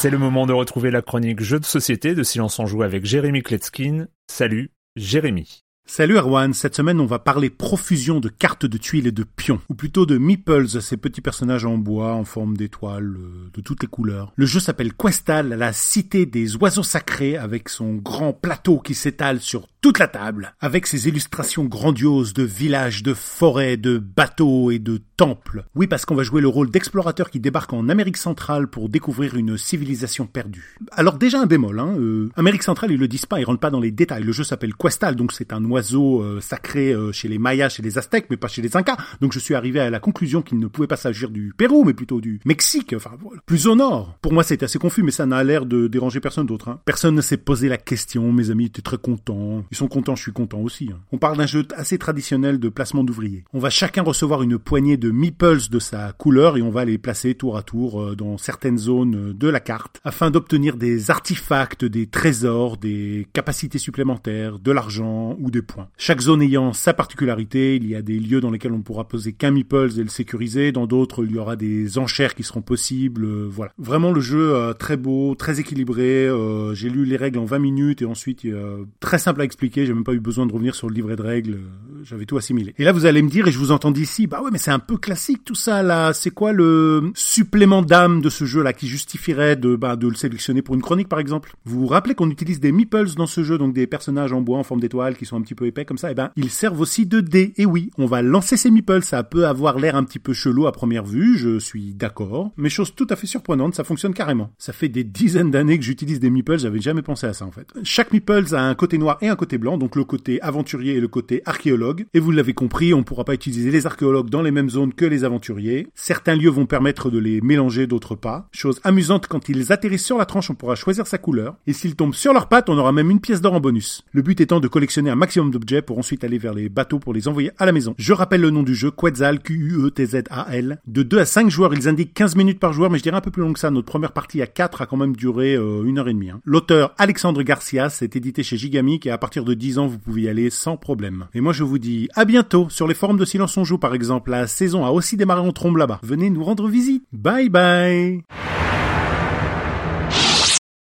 C'est le moment de retrouver la chronique Jeux de société de Silence en Joue avec Jérémy Kletskin. Salut, Jérémy. Salut Erwan, cette semaine on va parler profusion de cartes de tuiles et de pions, ou plutôt de meeples, ces petits personnages en bois en forme d'étoiles, euh, de toutes les couleurs. Le jeu s'appelle Questal, la cité des oiseaux sacrés, avec son grand plateau qui s'étale sur toute la table, avec ses illustrations grandioses de villages, de forêts, de bateaux et de temples. Oui, parce qu'on va jouer le rôle d'explorateur qui débarque en Amérique centrale pour découvrir une civilisation perdue. Alors déjà un bémol, hein, euh, Amérique centrale ils le disent pas, ils rentrent pas dans les détails. Le jeu s'appelle Questal, donc c'est un oiseau euh, sacré euh, chez les Mayas, chez les Aztèques, mais pas chez les Incas. Donc je suis arrivé à la conclusion qu'il ne pouvait pas s'agir du Pérou, mais plutôt du Mexique, enfin voilà, plus au nord. Pour moi c'était assez confus, mais ça n'a l'air de déranger personne d'autre. Hein. Personne ne s'est posé la question, mes amis étaient très contents. Ils sont contents, je suis content aussi. Hein. On parle d'un jeu assez traditionnel de placement d'ouvriers. On va chacun recevoir une poignée de meeples de sa couleur et on va les placer tour à tour euh, dans certaines zones euh, de la carte afin d'obtenir des artefacts, des trésors, des capacités supplémentaires, de l'argent ou des points. Chaque zone ayant sa particularité, il y a des lieux dans lesquels on pourra poser qu'un meeples et le sécuriser, dans d'autres il y aura des enchères qui seront possibles, euh, voilà. Vraiment le jeu très beau, très équilibré, j'ai lu les règles en 20 minutes et ensuite très simple à expliquer, j'ai même pas eu besoin de revenir sur le livret de règles, j'avais tout assimilé. Et là, vous allez me dire, et je vous entends d'ici, bah ouais, mais c'est un peu classique tout ça là. C'est quoi le supplément d'âme de ce jeu là qui justifierait de, bah, de le sélectionner pour une chronique par exemple? Vous vous rappelez qu'on utilise des meeples dans ce jeu, donc des personnages en bois en forme d'étoile qui sont un petit peu épais comme ça? Et eh ben, ils servent aussi de dés. Et oui, on va lancer ces meeples. Ça peut avoir l'air un petit peu chelou à première vue, je suis d'accord. Mais chose tout à fait surprenante, ça fonctionne carrément. Ça fait des dizaines d'années que j'utilise des meeples, j'avais jamais pensé à ça en fait. Chaque meeples a un côté noir et un côté blanc, donc le côté aventurier et le côté archéologue. Et vous l'avez compris, on ne pourra pas utiliser les archéologues dans les mêmes zones que les aventuriers. Certains lieux vont permettre de les mélanger, d'autres pas. Chose amusante, quand ils atterrissent sur la tranche, on pourra choisir sa couleur. Et s'ils tombent sur leurs pattes, on aura même une pièce d'or en bonus. Le but étant de collectionner un maximum d'objets pour ensuite aller vers les bateaux pour les envoyer à la maison. Je rappelle le nom du jeu, Quetzal, Q-U-E-T-Z-A-L. De 2 à 5 joueurs, ils indiquent 15 minutes par joueur, mais je dirais un peu plus long que ça. Notre première partie à 4 a quand même duré euh, une heure et demie. Hein. L'auteur Alexandre Garcia, c'est édité chez Gigamic et à partir de 10 ans, vous pouvez y aller sans problème. Et moi je vous dis à bientôt sur les forums de Silence on Joue par exemple. La saison a aussi démarré en trombe là-bas. Venez nous rendre visite. Bye bye